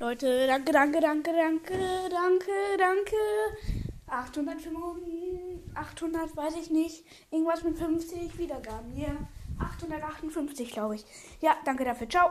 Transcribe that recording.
Leute, danke, danke, danke, danke, danke, danke. 800, 800, weiß ich nicht. Irgendwas mit 50 Wiedergaben hier. 858, glaube ich. Ja, danke dafür. Ciao.